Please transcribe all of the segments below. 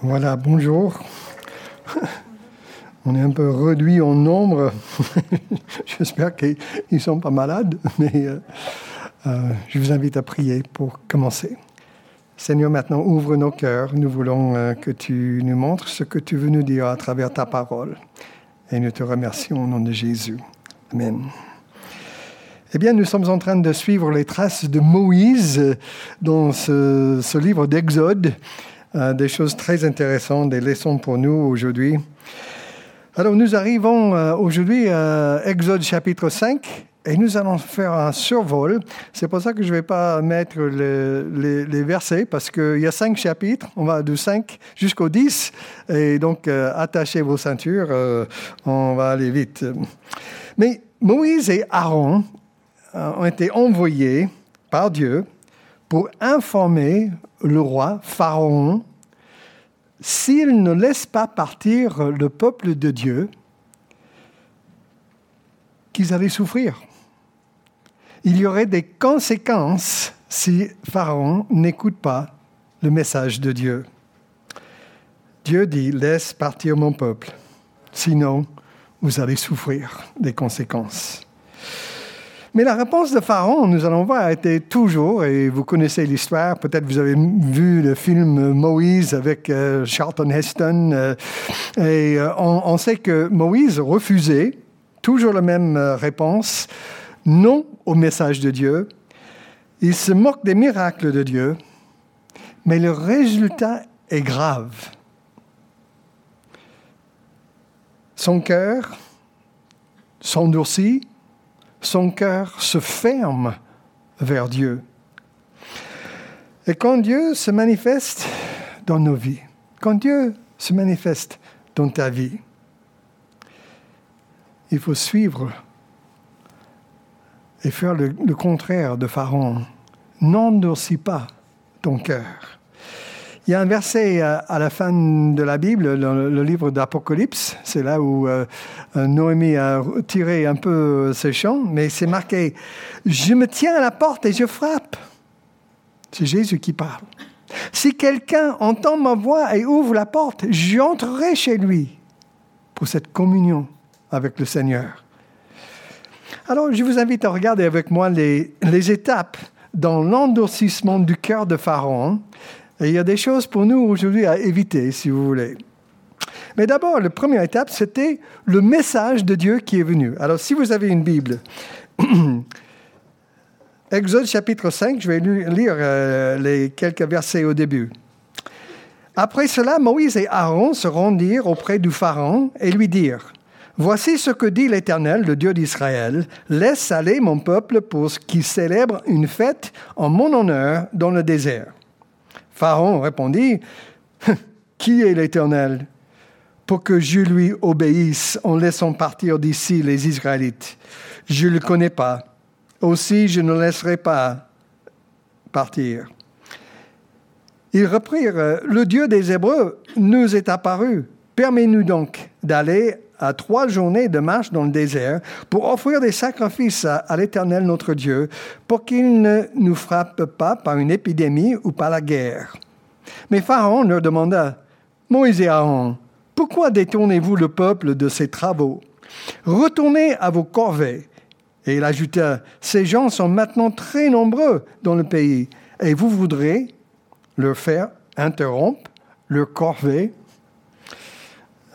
Voilà, bonjour. On est un peu réduit en nombre. J'espère qu'ils ne sont pas malades, mais euh, euh, je vous invite à prier pour commencer. Seigneur, maintenant ouvre nos cœurs. Nous voulons euh, que tu nous montres ce que tu veux nous dire à travers ta parole. Et nous te remercions au nom de Jésus. Amen. Eh bien, nous sommes en train de suivre les traces de Moïse dans ce, ce livre d'Exode. Euh, des choses très intéressantes, des leçons pour nous aujourd'hui. Alors nous arrivons euh, aujourd'hui à Exode chapitre 5 et nous allons faire un survol. C'est pour ça que je ne vais pas mettre les, versets parce qu'il y a cinq chapitres, on va du 5 jusqu'au 10 et donc euh, attachez vos ceintures, on va aller vite. Mais Moïse et Aaron ont été envoyés par Dieu pour informer le roi Pharaon s'il ne laisse pas partir le peuple de Dieu, qu'ils allaient souffrir. Il y aurait des conséquences si Pharaon n'écoute pas le message de Dieu. Dieu dit, laisse partir mon peuple, sinon vous allez souffrir des conséquences. Mais la réponse de Pharaon, nous allons voir, était toujours, et vous connaissez l'histoire, peut-être vous avez vu le film Moïse avec euh, Charlton Heston, euh, et euh, on, sait que Moïse refusait toujours la même réponse, non au message de Dieu. Il se moque des miracles de Dieu, mais le résultat est grave. Son cœur s'endurcit, son cœur se ferme vers Dieu. Et quand Dieu se manifeste dans nos vies, quand Dieu se manifeste dans ta vie, il faut suivre et faire le, contraire de Pharaon. N'endurcis pas ton cœur. Il y a un verset euh, à la fin de la Bible, le livre d'Apocalypse, c'est là où euh, Noémie a tiré un peu ses chants, mais c'est marqué Je me tiens à la porte et je frappe. C'est Jésus qui parle. Si quelqu'un entend ma voix et ouvre la porte, j'entrerai chez lui pour cette communion avec le Seigneur. Alors, je vous invite à regarder avec moi les, les étapes dans l'endurcissement du cœur de Pharaon et il y a des choses pour nous aujourd'hui à éviter, si vous voulez. Mais d'abord, la première étape, c'était le message de Dieu qui est venu. Alors, si vous avez une Bible, Exode chapitre 5, je vais lire euh, les quelques versets au début. Après cela, Moïse et Aaron se rendirent auprès du Pharaon et lui dirent, Voici ce que dit l'Éternel, le Dieu d'Israël, laisse aller mon peuple pour qu'il célèbre une fête en mon honneur dans le désert. Pharaon répondit, Qui est l'Éternel pour que je lui obéisse en laissant partir d'ici les Israélites? Je ne le connais pas. Aussi, je ne laisserai pas partir. Ils reprirent, Le Dieu des Hébreux nous est apparu. Permets-nous donc d'aller à trois journées de marche dans le désert pour offrir des sacrifices à, l'Éternel notre Dieu, pour qu'il ne nous frappe pas par une épidémie ou par la guerre. Mais Pharaon leur demanda, Moïse et Aaron, pourquoi détournez-vous le peuple de ses travaux? Retournez à vos corvées. Et il ajouta, ces gens sont maintenant très nombreux dans le pays, et vous voudrez leur faire interrompre leur corvée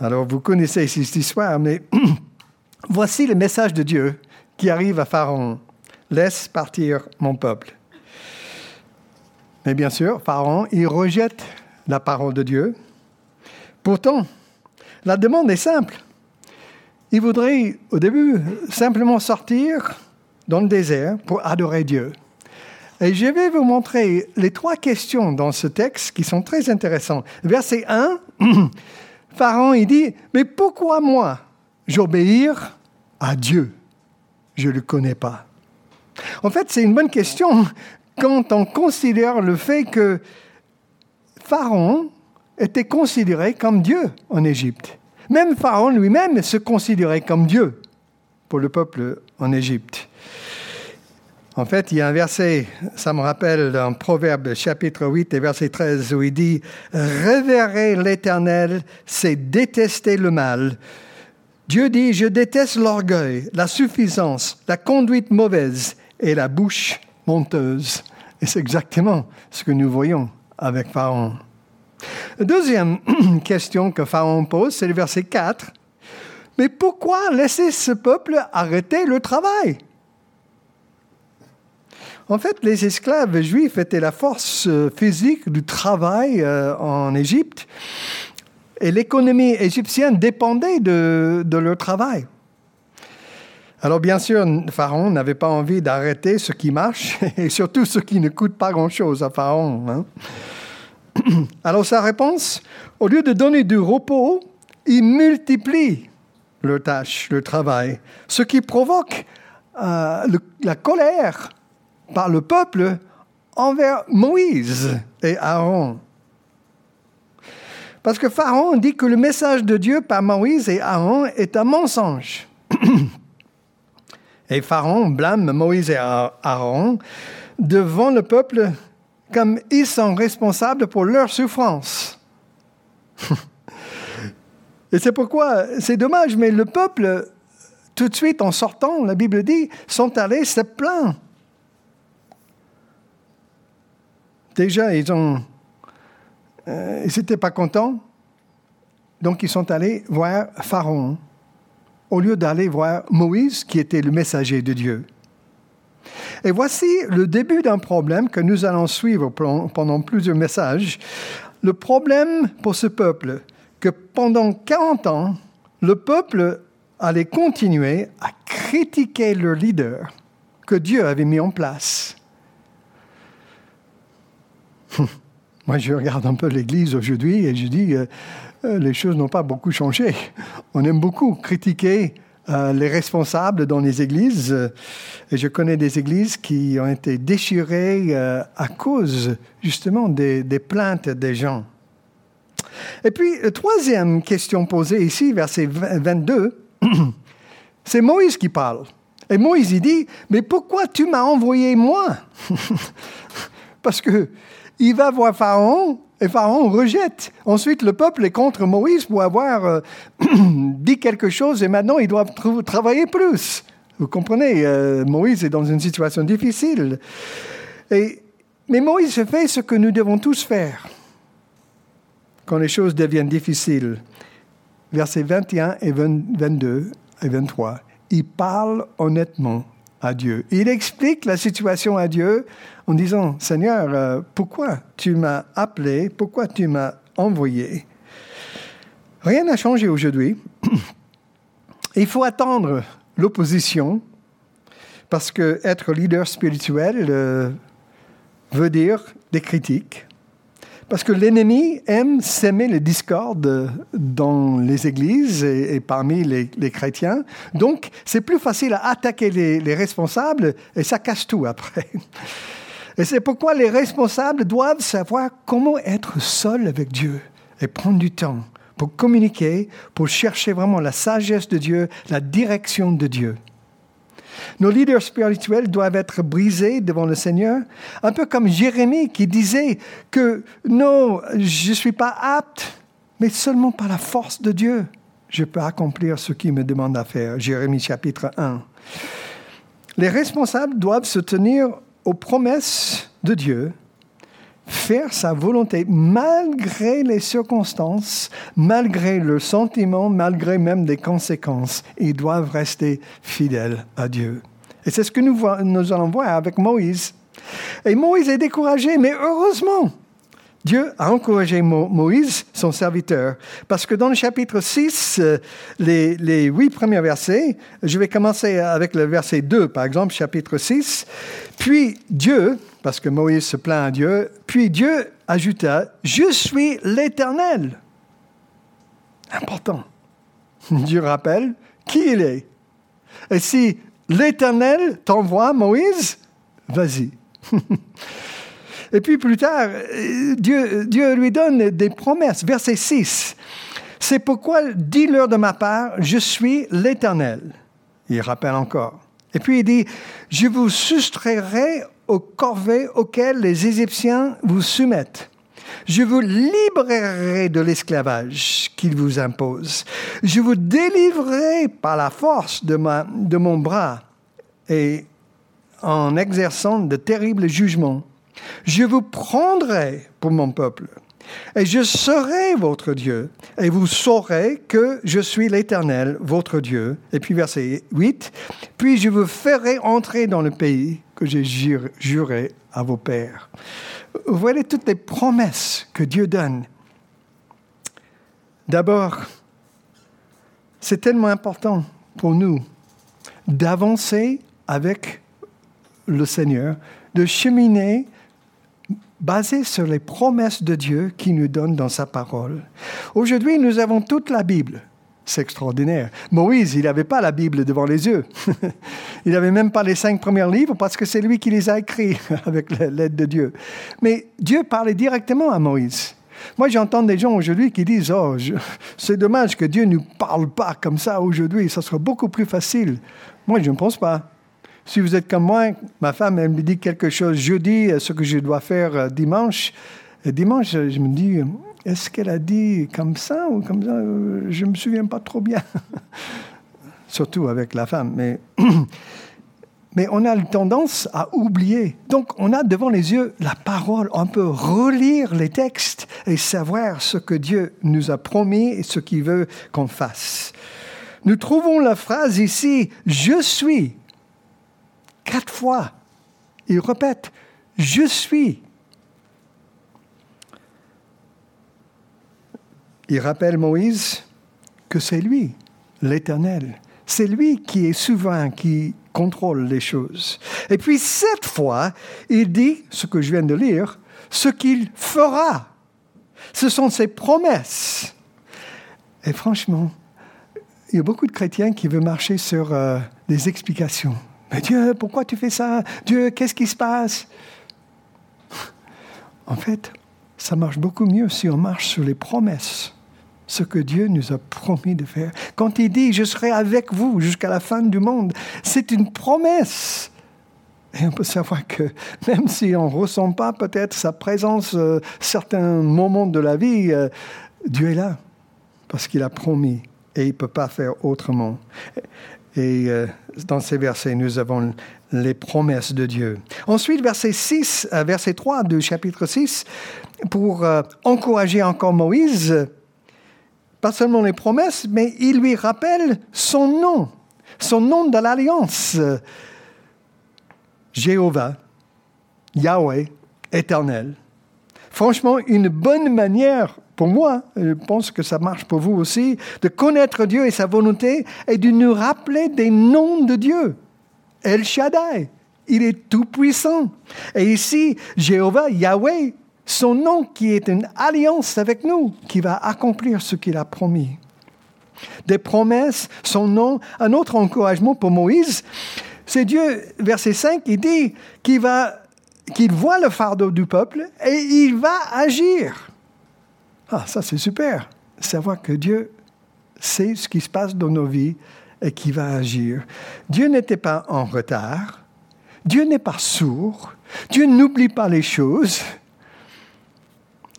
alors vous connaissez cette histoire, mais voici le message de Dieu qui arrive à Pharaon. Laisse partir mon peuple. Mais bien sûr, Pharaon, il rejette la parole de Dieu. Pourtant, la demande est simple. Il voudrait, au début, simplement sortir dans le désert pour adorer Dieu. Et je vais vous montrer les trois questions dans ce texte qui sont très intéressantes. Verset 1, Pharaon, il dit, mais pourquoi moi J'obéir à Dieu? Je ne le connais pas. En fait, c'est une bonne question quand on considère le fait que Pharaon était considéré comme Dieu en Égypte. Même Pharaon lui-même se considérait comme Dieu pour le peuple en Égypte. En fait, il y a un verset, ça me rappelle dans Proverbe chapitre 8 et verset 13 où il dit Révérer l'Éternel, c'est détester le mal. Dieu dit Je déteste l'orgueil, la suffisance, la conduite mauvaise et la bouche monteuse. Et c'est exactement ce que nous voyons avec Pharaon. Deuxième question que Pharaon pose, c'est le verset 4. Mais pourquoi laisser ce peuple arrêter le travail? En fait, les esclaves juifs étaient la force euh, physique du travail euh, en Égypte et l'économie égyptienne dépendait de, leur travail. Alors bien sûr, Pharaon n'avait pas envie d'arrêter ce qui marche et surtout ce qui ne coûte pas grand-chose à Pharaon. Hein. Alors sa réponse, au lieu de donner du repos, il multiplie le tâche, le travail, ce qui provoque euh, la colère par le peuple envers Moïse et Aaron. Parce que Pharaon dit que le message de Dieu par Moïse et Aaron est un mensonge. et Pharaon blâme Moïse et Aaron devant le peuple comme ils sont responsables pour leur souffrance. Et c'est pourquoi c'est dommage, mais le peuple, tout de suite en sortant, la Bible dit, sont allés se plaindre. Déjà, ils ont, euh, n'étaient pas contents, donc ils sont allés voir Pharaon au lieu d'aller voir Moïse, qui était le messager de Dieu. Et voici le début d'un problème que nous allons suivre pendant plusieurs messages. Le problème pour ce peuple, que pendant 40 ans, le peuple allait continuer à critiquer leur leader que Dieu avait mis en place. Moi, je regarde un peu l'Église aujourd'hui et je dis, euh, euh, les choses n'ont pas beaucoup changé. On aime beaucoup critiquer euh, les responsables dans les églises. et je connais des églises qui ont été déchirées à cause justement des plaintes des gens. Et puis, troisième question posée ici, verset 22, c'est Moïse qui parle. Et Moïse, il dit, mais pourquoi tu m'as envoyé moi Parce que il va voir Pharaon et Pharaon rejette. Ensuite, le peuple est contre Moïse pour avoir euh, dit quelque chose et maintenant ils doivent travailler plus. Vous comprenez, euh, Moïse est dans une situation difficile. Et, mais Moïse fait ce que nous devons tous faire quand les choses deviennent difficiles. Versets 21 et 22 et 23. Il parle honnêtement Il explique la situation à Dieu en disant, Seigneur, euh, pourquoi tu m'as appelé, pourquoi tu m'as envoyé? Rien n'a changé aujourd'hui. Il faut attendre l'opposition parce que être leader spirituel euh, veut dire des critiques, parce que l'ennemi aime s'aimer les discordes dans les églises et, parmi les, chrétiens. Donc, c'est plus facile à attaquer les, responsables et ça casse tout après. Et c'est pourquoi les responsables doivent savoir comment être seuls avec Dieu et prendre du temps pour communiquer, pour chercher vraiment la sagesse de Dieu, la direction de Dieu. Nos leaders spirituels doivent être brisés devant le Seigneur, un peu comme Jérémie qui disait que non, je ne suis pas apte, mais seulement par la force de Dieu, je peux accomplir ce qu'il me demande à faire. Jérémie chapitre 1. Les responsables doivent se tenir aux promesses de Dieu, faire sa volonté malgré les circonstances, malgré le sentiment, malgré même des conséquences. Ils doivent rester fidèles à Dieu. Et c'est ce que nous, nous allons voir avec Moïse. Et Moïse est découragé, mais heureusement, Dieu a encouragé Moïse, son serviteur, parce que dans le chapitre 6, euh, les, les, huit premiers versets, je vais commencer avec le verset 2, par exemple, chapitre 6, puis Dieu, parce que Moïse se plaint à Dieu, puis Dieu ajouta, Je suis l'Éternel. Important. Dieu rappelle qui il est. Et si l'Éternel t'envoie, Moïse, vas-y. Et puis plus tard, Dieu, Dieu lui donne des promesses. Verset 6. C'est pourquoi dis-leur de ma part, je suis l'Éternel. Il rappelle encore. Et puis il dit, je vous soustrairai aux corvées auxquelles les Égyptiens vous soumettent. Je vous libérerai de l'esclavage qu'ils vous imposent. Je vous délivrerai par la force de, de mon bras et en exerçant de terribles jugements. Je vous prendrai pour mon peuple et je serai votre Dieu, et vous saurez que je suis l'Éternel, votre Dieu. Et puis verset 8, puis je vous ferai entrer dans le pays que j'ai juré à vos pères. Vous voyez toutes les promesses que Dieu donne. D'abord, c'est tellement important pour nous d'avancer avec le Seigneur, de cheminer basé sur les promesses de Dieu qu'il nous donne dans sa parole. Aujourd'hui, nous avons toute la Bible. C'est extraordinaire. Moïse, il n'avait pas la Bible devant les yeux. il n'avait même pas les cinq premiers livres parce que c'est lui qui les a écrits avec l'aide de Dieu. Mais Dieu parlait directement à Moïse. Moi, j'entends des gens aujourd'hui qui disent Oh, c'est dommage que Dieu ne nous parle pas comme ça aujourd'hui, ça sera beaucoup plus facile. Moi, je ne pense pas. Si vous êtes comme moi, ma femme, elle me dit quelque chose jeudi, ce que je dois faire euh, dimanche. Et dimanche, je me dis, est-ce qu'elle a dit comme ça ou comme ça? Je ne me souviens pas trop bien. Surtout avec la femme. Mais, mais on a tendance à oublier. Donc, on a devant les yeux la parole. On peut relire les textes et savoir ce que Dieu nous a promis et ce qu'il veut qu'on fasse. Nous trouvons la phrase ici, je suis Quatre fois, il répète, je suis. Il rappelle Moïse que c'est lui, l'Éternel. C'est lui qui est souverain, qui contrôle les choses. Et puis cette fois, il dit, ce que je viens de lire, ce qu'il fera. Ce sont ses promesses. Et franchement, il y a beaucoup de chrétiens qui veulent marcher sur euh, des explications. Mais Dieu, pourquoi tu fais ça? Dieu, qu'est-ce qui se passe? En fait, ça marche beaucoup mieux si on marche sur les promesses, ce que Dieu nous a promis de faire. Quand il dit, je serai avec vous jusqu'à la fin du monde, c'est une promesse. Et on peut savoir que même si on ne ressent pas peut-être sa présence euh, certains moments de la vie, euh, Dieu est là parce qu'il a promis et il ne peut pas faire autrement. Et euh, dans ces versets, nous avons les promesses de Dieu. Ensuite, verset 6, euh, verset 3 du chapitre 6, pour euh, encourager encore Moïse, pas seulement les promesses, mais il lui rappelle son nom, son nom de l'alliance. Jéhovah, Yahweh, éternel. Franchement, une bonne manière pour moi, je pense que ça marche pour vous aussi, de connaître Dieu et sa volonté et de nous rappeler des noms de Dieu. El Shaddai, il est tout puissant. Et ici, Jéhovah, Yahweh, son nom qui est une alliance avec nous, qui va accomplir ce qu'il a promis. Des promesses, son nom, un autre encouragement pour Moïse, c'est Dieu, verset 5, il dit qu'il voit le fardeau du peuple et il va agir. Ah, ça c'est super. Savoir que Dieu sait ce qui se passe dans nos vies et qui va agir. Dieu n'était pas en retard. Dieu n'est pas sourd. Dieu n'oublie pas les choses.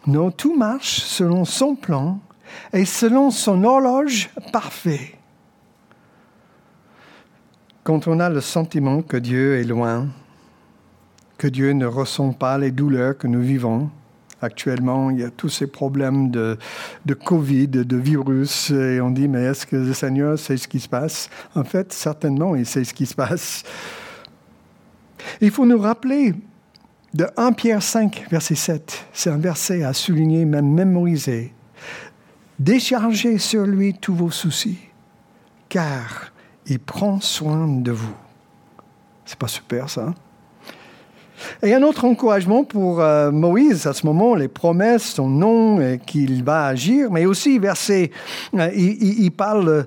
Non, tout marche selon son plan et selon son horloge parfait. Quand on a le sentiment que Dieu est loin, que Dieu ne ressent pas les douleurs que nous vivons, Actuellement, il y a tous ces problèmes de, Covid, de virus, et on dit, mais est-ce que le Seigneur sait ce qui se passe? En fait, certainement, il sait ce qui se passe. Il faut nous rappeler de 1 Pierre 5, verset 7. C'est un verset à souligner, même mémoriser. Déchargez sur lui tous vos soucis, car il prend soin de vous. C'est pas super ça hein? Et un autre encouragement pour euh, Moïse, à ce moment, les promesses, son nom, et qu'il va agir, mais aussi, verset, euh, il, parle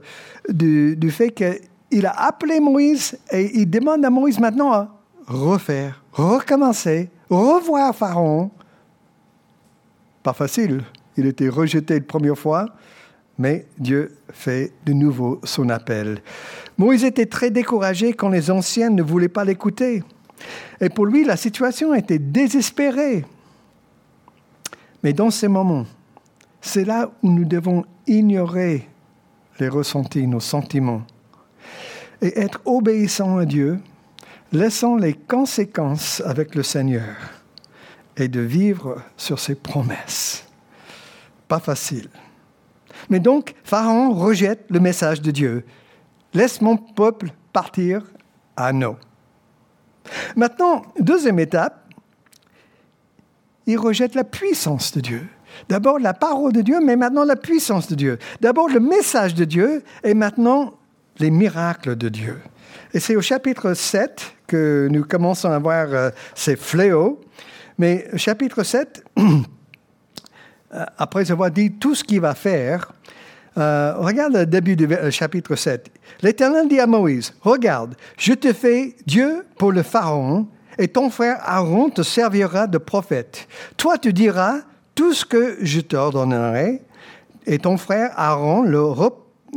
du, du fait qu'il a appelé Moïse et il demande à Moïse maintenant à refaire, recommencer, revoir Pharaon. Pas facile. Il était rejeté la première fois, Mais Dieu fait de nouveau son appel. Moïse était très découragé quand les anciens ne voulaient pas l'écouter. Et pour lui, la situation était désespérée. Mais dans ces moments, c'est là où nous devons ignorer les ressentis, nos sentiments, et être obéissants à Dieu, laissant les conséquences avec le Seigneur et de vivre sur ses promesses. Pas facile. Mais donc, Pharaon rejette le message de Dieu. Laisse mon peuple partir à non. Maintenant, deuxième étape, il rejette la puissance de Dieu. D'abord la parole de Dieu, mais maintenant la puissance de Dieu. D'abord le message de Dieu et maintenant les miracles de Dieu. Et c'est au chapitre 7 que nous commençons à voir euh, ces fléaux. Mais chapitre 7, euh, après avoir dit tout ce qu'il va faire, euh, regarde le début du chapitre 7. L'Éternel dit à Moïse, regarde, je te fais Dieu pour le Pharaon, et ton frère Aaron te servira de prophète. Toi, tu diras tout ce que je t'ordonnerai, et ton frère Aaron le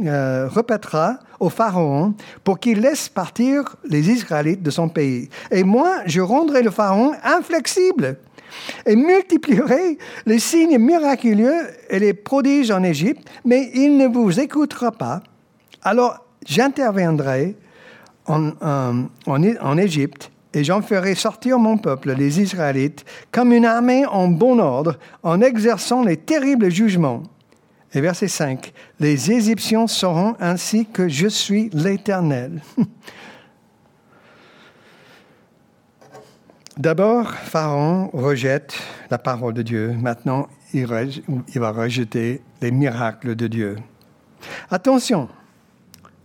euh, répétera au Pharaon pour qu'il laisse partir les Israélites de son pays. Et moi, je rendrai le Pharaon inflexible et multiplierai les signes miraculeux et les prodiges en Égypte, mais il ne vous écoutera pas. Alors j'interviendrai en, en, en Égypte et j'en ferai sortir mon peuple, les Israélites, comme une armée en bon ordre, en exerçant les terribles jugements. Et verset 5, les Égyptiens sauront ainsi que je suis l'Éternel. D'abord, Pharaon rejette la parole de Dieu. Maintenant, il, va rejeter les miracles de Dieu. Attention,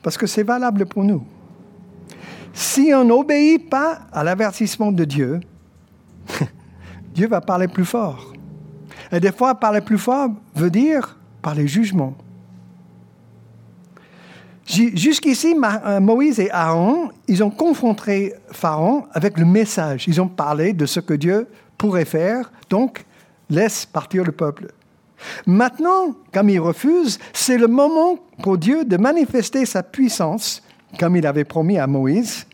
parce que c'est valable pour nous. Si on n'obéit pas à l'avertissement de Dieu, Dieu va parler plus fort. Et des fois, parler plus fort veut dire parler jugement. Jusqu'ici, euh, Moïse et Aaron, ils ont confronté Pharaon avec le message. Ils ont parlé de ce que Dieu pourrait faire, donc laisse partir le peuple. Maintenant, comme il refuse, c'est le moment pour Dieu de manifester sa puissance comme il avait promis à Moïse,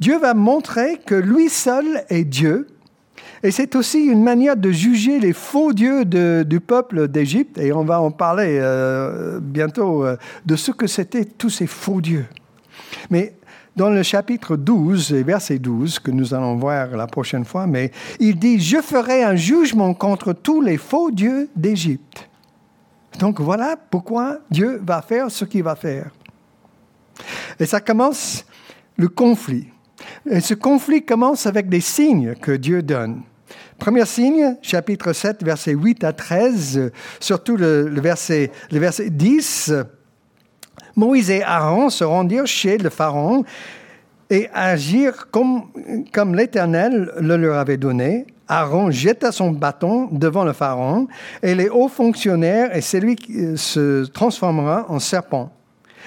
Dieu va montrer que lui seul est Dieu. Et c'est aussi une manière de juger les faux dieux du peuple d'Égypte. Et on va en parler euh, bientôt euh, de ce que c'était tous ces faux dieux. Mais dans le chapitre 12 et verset 12, que nous allons voir la prochaine fois, mais il dit, je ferai un jugement contre tous les faux dieux d'Égypte. Donc voilà pourquoi Dieu va faire ce qu'il va faire. Et ça commence le conflit. Et ce conflit commence avec des signes que Dieu donne. Premier signe, chapitre 7, versets 8 à 13, surtout le, verset, verset 10. Moïse et Aaron se rendirent chez le Pharaon et agirent comme, comme l'Éternel le leur avait donné. Aaron jeta son bâton devant le Pharaon et les hauts fonctionnaires et celui qui se transformera en serpent.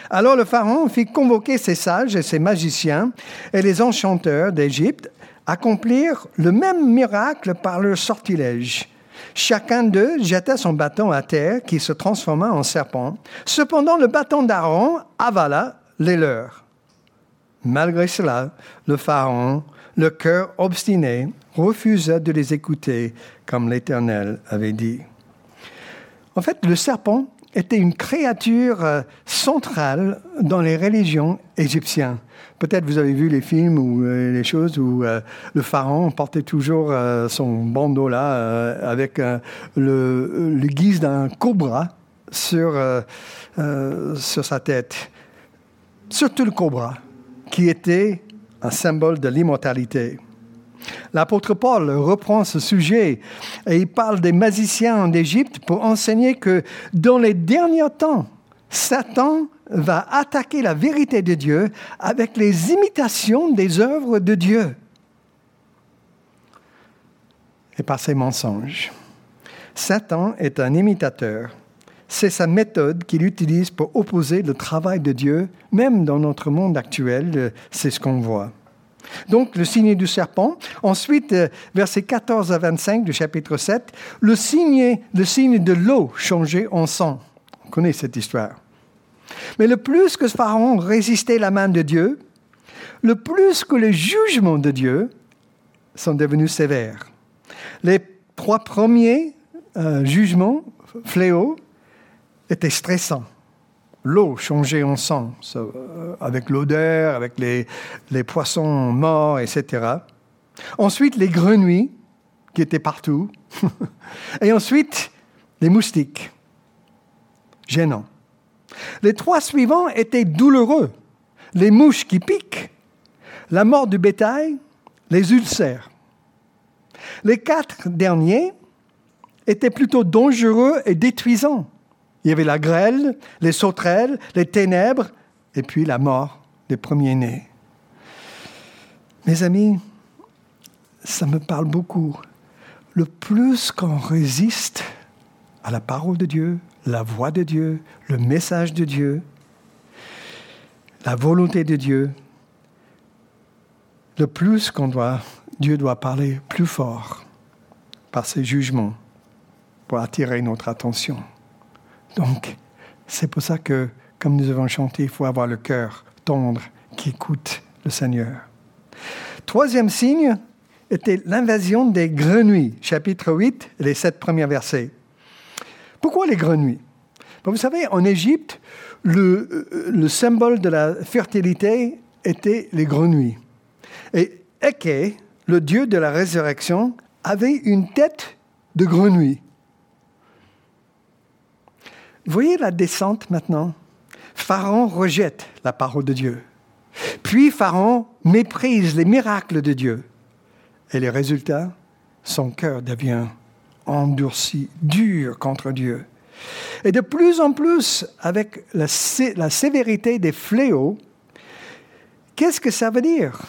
Alors le Pharaon fit convoquer ses sages et ses magiciens et les enchanteurs d'Égypte accomplir le même miracle par leur sortilège. Chacun d'eux jeta son bâton à terre qui se transforma en serpent. Cependant, le bâton d'Aaron avala les leurs. Malgré cela, le Pharaon, le cœur obstiné, refusa de les écouter comme l'Éternel avait dit. En fait, le serpent était une créature euh, centrale dans les religions égyptiennes. Peut-être vous avez vu les films ou euh, les choses où euh, le pharaon portait toujours son bandeau là avec le, le, guise d'un cobra sur, sur sa tête. Surtout le cobra, qui était un symbole de l'immortalité. L'apôtre Paul reprend ce sujet et il parle des magiciens en Égypte pour enseigner que dans les derniers temps, Satan va attaquer la vérité de Dieu avec les imitations des œuvres de Dieu et par ses mensonges. Satan est un imitateur. C'est sa méthode qu'il utilise pour opposer le travail de Dieu, même dans notre monde actuel, c'est ce qu'on voit. Donc, le signe du serpent. Ensuite, euh, versets 14 à 25 du chapitre 7, le signe, de l'eau changée en sang. connaît cette histoire. Mais le plus que Pharaon résistait la main de Dieu, le plus que les jugements de Dieu sont devenus sévères. Les trois premiers euh, jugements, fléaux, étaient stressants. L'eau changeait en sang, euh, avec l'odeur, avec les, les poissons morts, etc. Ensuite, les grenouilles, qui étaient partout. Et ensuite, les moustiques. Gênant. Les trois suivants étaient douloureux. Les mouches qui piquent, la mort du bétail, les ulcères. Les quatre derniers étaient plutôt dangereux et détruisants. Il y avait la grêle, les sauterelles, les ténèbres, et puis la mort des premiers-nés. Mes amis, ça me parle beaucoup. Le plus qu'on résiste à la parole de Dieu, la voix de Dieu, le message de Dieu, la volonté de Dieu, le plus qu'on doit, Dieu doit parler plus fort par ses jugements pour attirer notre attention. Donc, c'est pour ça que, comme nous avons chanté, il faut avoir le cœur tendre qui écoute le Seigneur. Troisième signe était l'invasion des grenouilles, chapitre 8, les sept premiers versets. Pourquoi les grenouilles? Ben, Vous savez, en Égypte, le, le, symbole de la fertilité était les grenouilles. Et Eke, le dieu de la résurrection, avait une tête de grenouille. Voyez la descente maintenant? Pharaon rejette la parole de Dieu. Puis Pharaon méprise les miracles de Dieu. Et le résultat, son cœur devient endurci, dur contre Dieu. Et de plus en plus, avec la, la sévérité des fléaux, qu'est-ce que ça veut dire,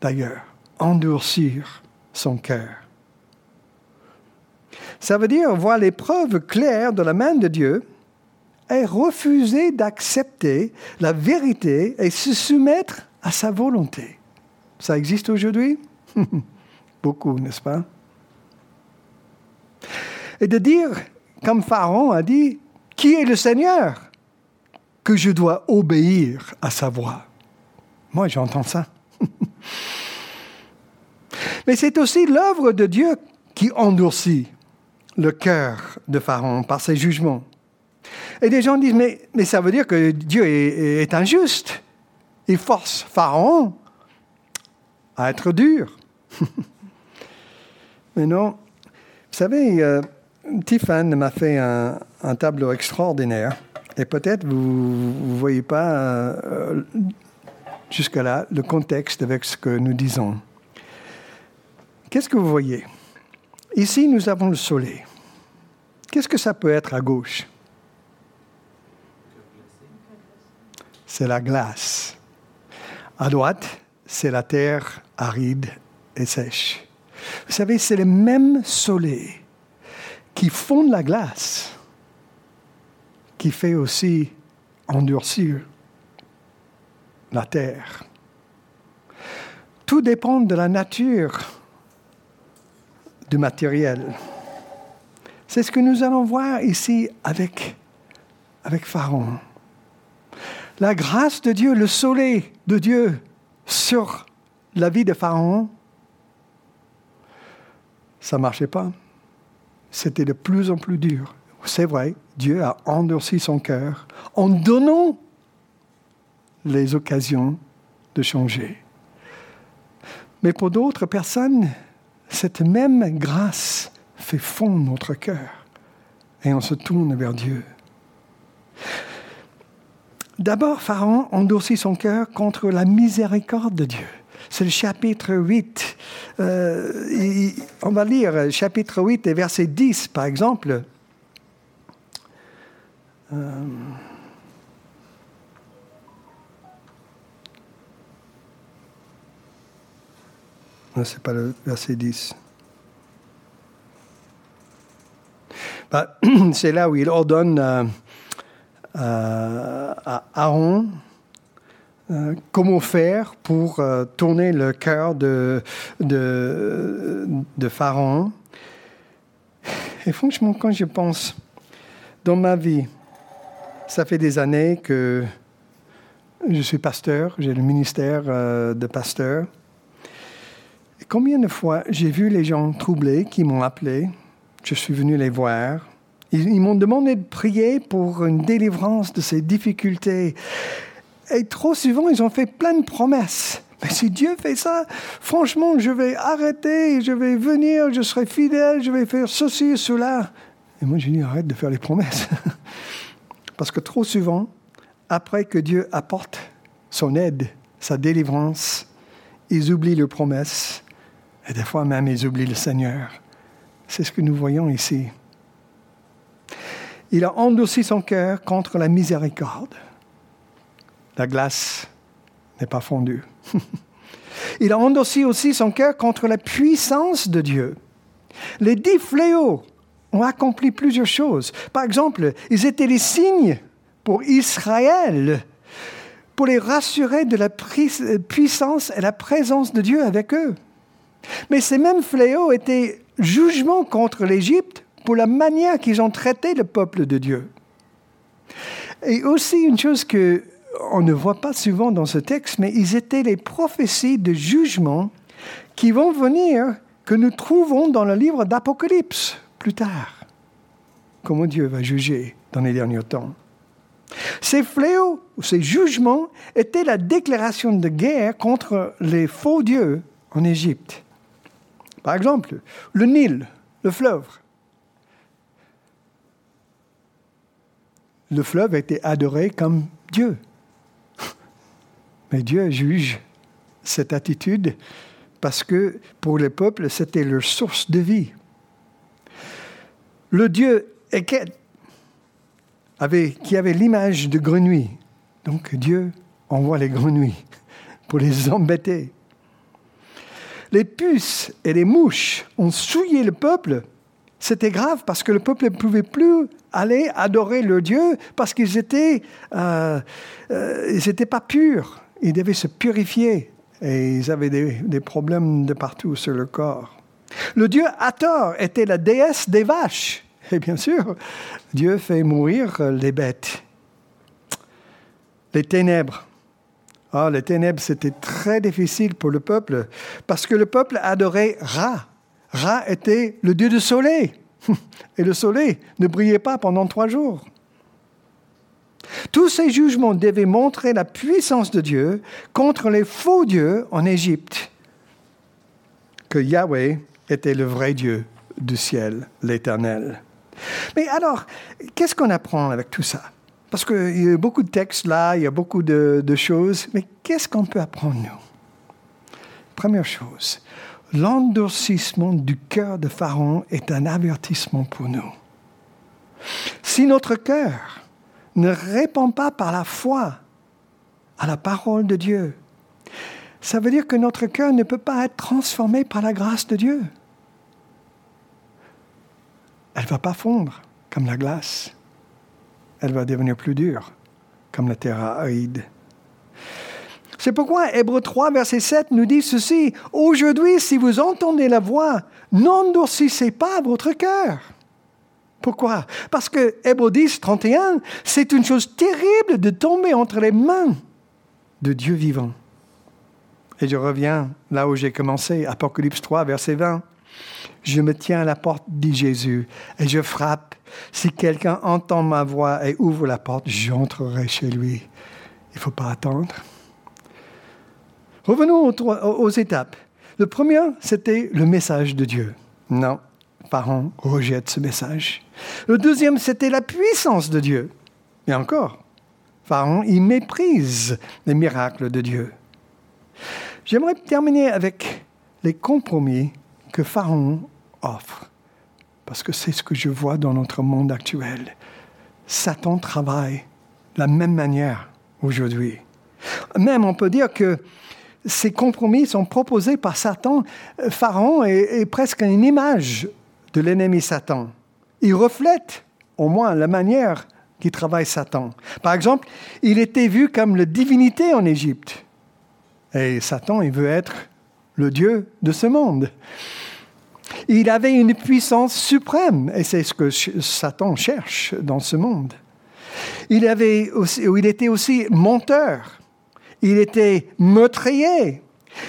d'ailleurs, endurcir son cœur? Ça veut dire voir les preuves claires de la main de Dieu et refuser d'accepter la vérité et se soumettre à sa volonté. Ça existe aujourd'hui? Beaucoup, n'est-ce pas? Et de dire, comme Pharaon a dit, qui est le Seigneur? que je dois obéir à sa voix Moi, j'entends ça. Mais c'est aussi l'œuvre de Dieu qui endurcit le cœur de Pharaon par ses jugements. Et des gens disent, mais, mais ça veut dire que Dieu est, injuste. Il force Pharaon à être dur. mais non. Vous savez, euh, Tiffany m'a fait un, un, tableau extraordinaire. Et peut-être vous ne voyez pas euh, jusque-là le contexte avec ce que nous disons. Qu'est-ce que vous voyez? Ici, nous avons le soleil. Qu'est-ce que ça peut être à gauche? C'est la glace. À droite, c'est la terre aride et sèche. Vous savez, c'est le même soleil qui fond la glace, qui fait aussi endurcir la terre. Tout dépend de la nature du matériel. C'est ce que nous allons voir ici avec, avec Pharaon la grâce de Dieu, le soleil de Dieu sur la vie de Pharaon, ça ne marchait pas. C'était de plus en plus dur. C'est vrai, Dieu a endurci son cœur en donnant les occasions de changer. Mais pour d'autres personnes, cette même grâce fait fondre notre cœur et on se tourne vers Dieu. D'abord, Pharaon endurcit son cœur contre la miséricorde de Dieu. C'est le chapitre 8. Euh, on va lire chapitre 8 et verset 10, par exemple. Euh, non, ce n'est pas le verset 10. Bah, c'est là où il ordonne euh, à Aaron euh, comment faire pour euh, tourner le cœur de, de, Pharaon. Et franchement, quand je pense dans ma vie, Ça fait des années que je suis pasteur, j'ai le ministère euh, de pasteur. Et combien de fois j'ai vu les gens troublés qui m'ont appelé, je suis venu les voir, ils, m'ont demandé de prier pour une délivrance de ces difficultés. Et trop souvent, ils ont fait plein de promesses. Mais si Dieu fait ça, franchement, je vais arrêter, je vais venir, je serai fidèle, je vais faire ceci, cela. Et moi, je dis, arrête de faire les promesses. Parce que trop souvent, après que Dieu apporte son aide, sa délivrance, ils oublient leurs promesses. Et des fois même, ils oublient le Seigneur. C'est ce que nous voyons ici. Il a endurci son cœur contre la miséricorde. La glace n'est pas fondue. Il a endurci aussi son cœur contre la puissance de Dieu. Les dix fléaux ont accompli plusieurs choses. Par exemple, ils étaient les signes pour Israël, pour les rassurer de la puissance et la présence de Dieu avec eux. Mais ces mêmes fléaux étaient jugement contre l'Égypte pour la manière qu'ils ont traité le peuple de Dieu. Et aussi une chose que on ne voit pas souvent dans ce texte, mais ils étaient les prophéties de jugement qui vont venir, que nous trouvons dans le livre d'Apocalypse plus tard. Comment Dieu va juger dans les derniers temps? Ces fléaux, ces jugements, étaient la déclaration de guerre contre les faux dieux en Égypte. Par exemple, le Nil, le fleuve. Le fleuve était adoré comme Dieu. Mais Dieu juge cette attitude parce que pour les peuples, c'était leur source de vie. Le Dieu Eket, qui avait l'image de grenouille. Donc Dieu envoie les grenouilles pour les embêter. Les puces et les mouches ont souillé le peuple. C'était grave parce que le peuple ne pouvait plus aller adorer leur Dieu parce qu'ils étaient, euh, euh, pas purs ils devaient se purifier et ils avaient des, problèmes de partout sur le corps. Le dieu Hathor était la déesse des vaches. Et bien sûr, Dieu fait mourir les bêtes. Les ténèbres. Ah, les ténèbres, c'était très difficile pour le peuple parce que le peuple adorait Ra. Ra était le dieu du soleil. Et le soleil ne brillait pas pendant trois jours. Tous ces jugements devaient montrer la puissance de Dieu contre les faux dieux en Égypte, que Yahweh était le vrai Dieu du ciel, l'Éternel. Mais alors, qu'est-ce qu'on apprend avec tout ça? Parce qu'il y a beaucoup de textes là, il y a beaucoup de, choses, mais qu'est-ce qu'on peut apprendre, nous? Première chose, l'endurcissement du cœur de Pharaon est un avertissement pour nous. Si notre cœur ne répond pas par la foi à la parole de Dieu, ça veut dire que notre cœur ne peut pas être transformé par la grâce de Dieu. Elle va pas fondre comme la glace. Elle va devenir plus dure comme la terre aride. C'est pourquoi Hébreu 3, verset 7 nous dit ceci. Aujourd'hui, si vous entendez la voix, n'endurcissez pas votre cœur pourquoi? Parce que Hébreu 10, 31, c'est une chose terrible de tomber entre les mains de Dieu vivant. Et je reviens là où j'ai commencé, Apocalypse 3, verset 20. Je me tiens à la porte, dit Jésus, et je frappe. Si quelqu'un entend ma voix et ouvre la porte, j'entrerai chez lui. Il ne faut pas attendre. Revenons aux, étapes. Le premier, c'était le message de Dieu. Non, Pharaon rejette ce message. Le deuxième, c'était la puissance de Dieu. Et encore, Pharaon, il méprise les miracles de Dieu. J'aimerais terminer avec les compromis que Pharaon offre, parce que c'est ce que je vois dans notre monde actuel. Satan travaille de la même manière aujourd'hui. Même on peut dire que ces compromis sont proposés par Satan. Pharaon est, est presque une image de l'ennemi Satan. Il reflète au moins la manière qui travaille Satan. Par exemple, il était vu comme la divinité en Égypte. Et Satan, il veut être le Dieu de ce monde. Il avait une puissance suprême, et c'est ce que Satan cherche dans ce monde. Il, avait aussi, il était aussi menteur. Il était meurtrier.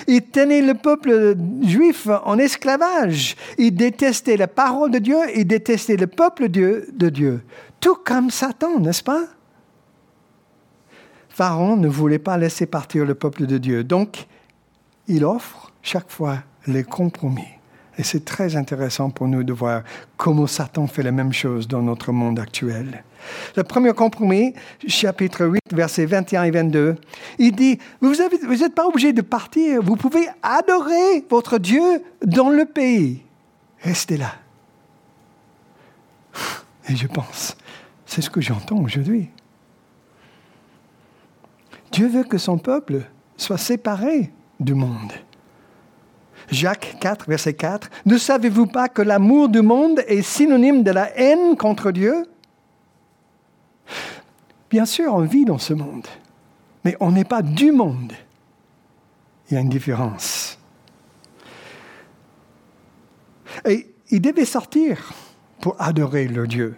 Il tenait le peuple juif en esclavage. Il détestait la parole de Dieu, il détestait le peuple de Dieu. Tout comme Satan, n'est-ce pas? Pharaon ne voulait pas laisser partir le peuple de Dieu. Donc, il offre chaque fois les compromis. Et c'est très intéressant pour nous de voir comment Satan fait la même chose dans notre monde actuel. Le premier compromis, chapitre 8, versets 21 et 22, il dit, vous n'êtes pas obligé de partir, vous pouvez adorer votre Dieu dans le pays. Restez là. Et je pense, c'est ce que j'entends aujourd'hui. Dieu veut que son peuple soit séparé du monde. Jacques 4, verset 4. Ne savez-vous pas que l'amour du monde est synonyme de la haine contre Dieu? Bien sûr, on vit dans ce monde, mais on n'est pas du monde. Il y a une différence. Et ils devaient sortir pour adorer leur Dieu.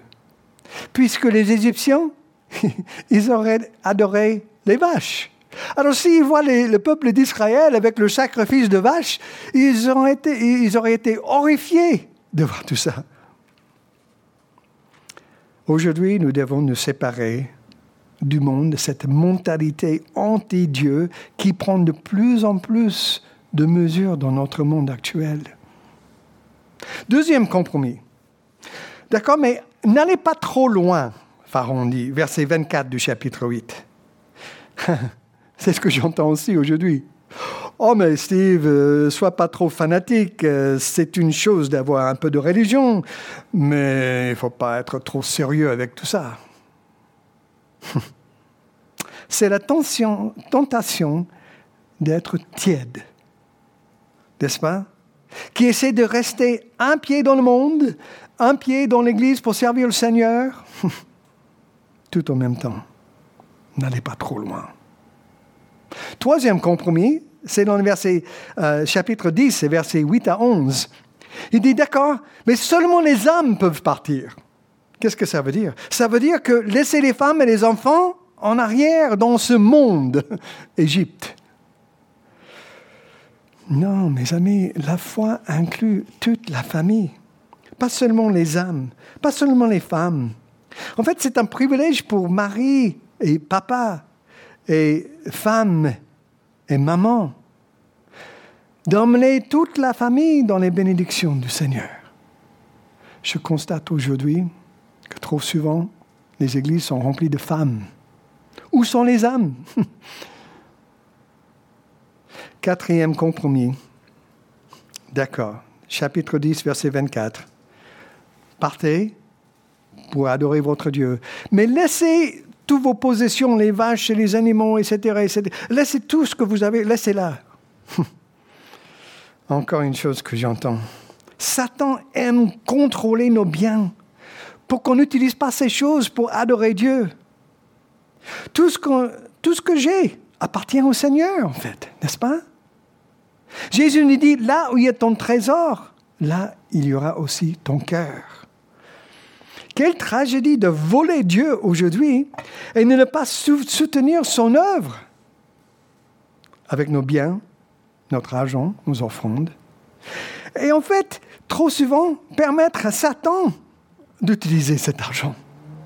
Puisque les Égyptiens, ils auraient adoré les vaches. Alors s'ils voient le peuple d'Israël avec le sacrifice de vaches, ils, ils auraient été horrifiés de voir tout ça. Aujourd'hui, nous devons nous séparer du monde, de cette mentalité anti-Dieu qui prend de plus en plus de mesures dans notre monde actuel. Deuxième compromis. D'accord, mais n'allez pas trop loin, Pharaon dit, verset 24 du chapitre 8. C'est ce que j'entends aussi aujourd'hui. Oh, mais Steve, euh, sois pas trop fanatique. Euh, c'est une chose d'avoir un peu de religion, mais il faut pas être trop sérieux avec tout ça. C'est la tension, tentation d'être tiède, n'est-ce pas? Qui essaie de rester un pied dans le monde, un pied dans l'Église pour servir le Seigneur, tout en même temps. N'allez pas trop loin. Troisième compromis, c'est dans le verset, euh, chapitre 10, versets 8 à 11. Il dit, d'accord, mais seulement les âmes peuvent partir. Qu'est-ce que ça veut dire? Ça veut dire que laisser les femmes et les enfants en arrière dans ce monde, Égypte. Non, mes amis, la foi inclut toute la famille, pas seulement les âmes, pas seulement les femmes. En fait, c'est un privilège pour Marie et papa et femme et maman d'emmener toute la famille dans les bénédictions du Seigneur. Je constate aujourd'hui que trop souvent, les églises sont remplies de femmes. Où sont les âmes? Quatrième compromis. D'accord. Chapitre 10, verset 24. Partez pour adorer votre Dieu. Mais laissez toutes vos possessions, les vaches et les animaux, etc., etc. Laissez tout ce que vous avez, laissez là. Encore une chose que j'entends. Satan aime contrôler nos biens pour qu'on n'utilise pas ces choses pour adorer Dieu. Tout ce, tout ce que j'ai appartient au Seigneur, en fait, n'est-ce pas? Jésus nous dit, là où il y a ton trésor, là il y aura aussi ton cœur. Quelle tragédie de voler Dieu aujourd'hui et ne pas soutenir son œuvre avec nos biens, notre argent, nos offrandes. Et en fait, trop souvent, permettre à Satan d'utiliser cet argent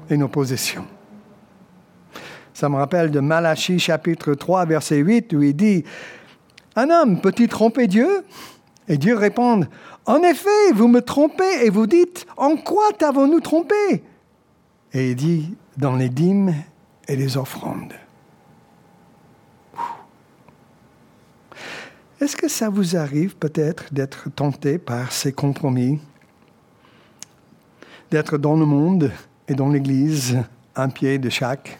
et nos possessions. Ça me rappelle de Malachie chapitre 3, verset 8, où il dit, Un homme peut-il tromper Dieu? Et Dieu répond, en effet, vous me trompez et vous dites, en quoi t'avons-nous trompé? Et il dit, dans les dîmes et les offrandes. Est-ce que ça vous arrive peut-être d'être tenté par ces compromis? D'être dans le monde et dans l'Église, un pied de chaque?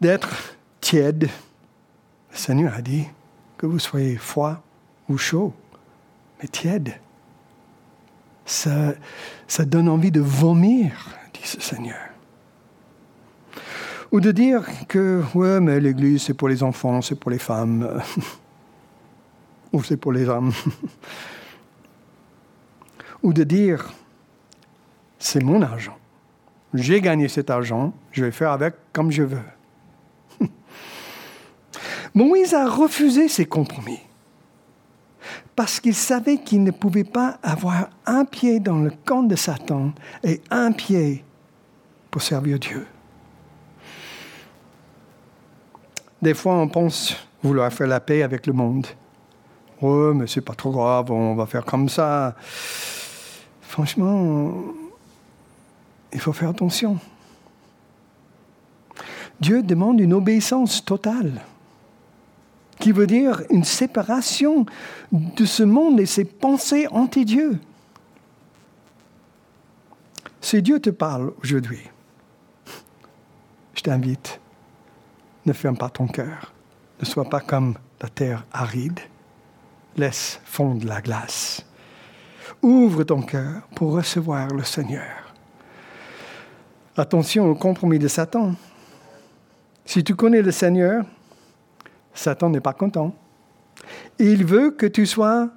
D'être tiède? Le Seigneur a dit que vous soyez froid ou chaud mais tiède. Ça, donne envie de vomir, dit ce Seigneur. Ou de dire que, ouais, mais l'Église, c'est pour les enfants, c'est pour les femmes, ou c'est pour les hommes. Ou de dire, c'est mon argent, j'ai gagné cet argent, je vais faire avec comme je veux. Moïse a refusé ces compromis parce qu'il savait qu'il ne pouvait pas avoir un pied dans le camp de Satan et un pied pour servir Dieu. Des fois, on pense vouloir faire la paix avec le monde. Oh, mais c'est pas trop grave, on va faire comme ça. Franchement, il faut faire attention. Dieu demande une obéissance totale, qui veut dire une séparation de ce monde et ses pensées anti-Dieu. Si Dieu te parle aujourd'hui, je t'invite, ne ferme pas ton cœur, ne sois pas comme la terre aride, laisse fondre la glace. Ouvre ton cœur pour recevoir le Seigneur. Attention au compromis de Satan. Si tu connais le Seigneur, Satan n'est pas content. Il veut que tu sois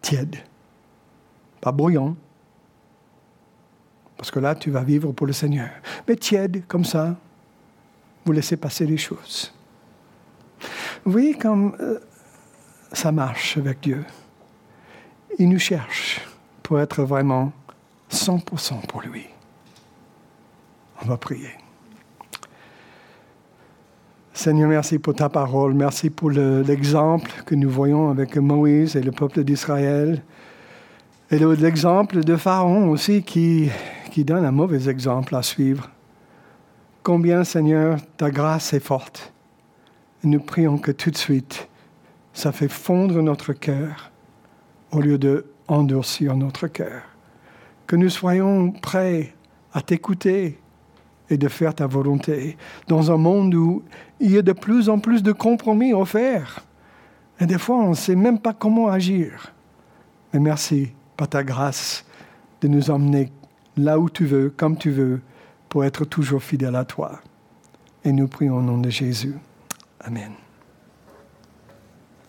tiède, pas brouillon. Parce que là, tu vas vivre pour le Seigneur. Mais tiède, comme ça, vous laissez passer les choses. Vous voyez comme euh, ça marche avec Dieu. Il nous cherche pour être vraiment 100% pour lui. On va prier. Seigneur, merci pour ta parole. Merci pour l'exemple que nous voyons avec Moïse et le peuple d'Israël. Et l'exemple de Pharaon aussi qui, qui donne un mauvais exemple à suivre. Combien, Seigneur, ta grâce est forte. nous prions que tout de suite, ça fait fondre notre cœur au lieu de endurcir notre cœur. Que nous soyons prêts à t'écouter et de faire ta volonté dans un monde où il y a de plus en plus de compromis offerts. Et des fois, on ne sait même pas comment agir. Mais merci par ta grâce de nous emmener là où tu veux, comme tu veux, pour être toujours fidèle à toi. Et nous prions au nom de Jésus. Amen.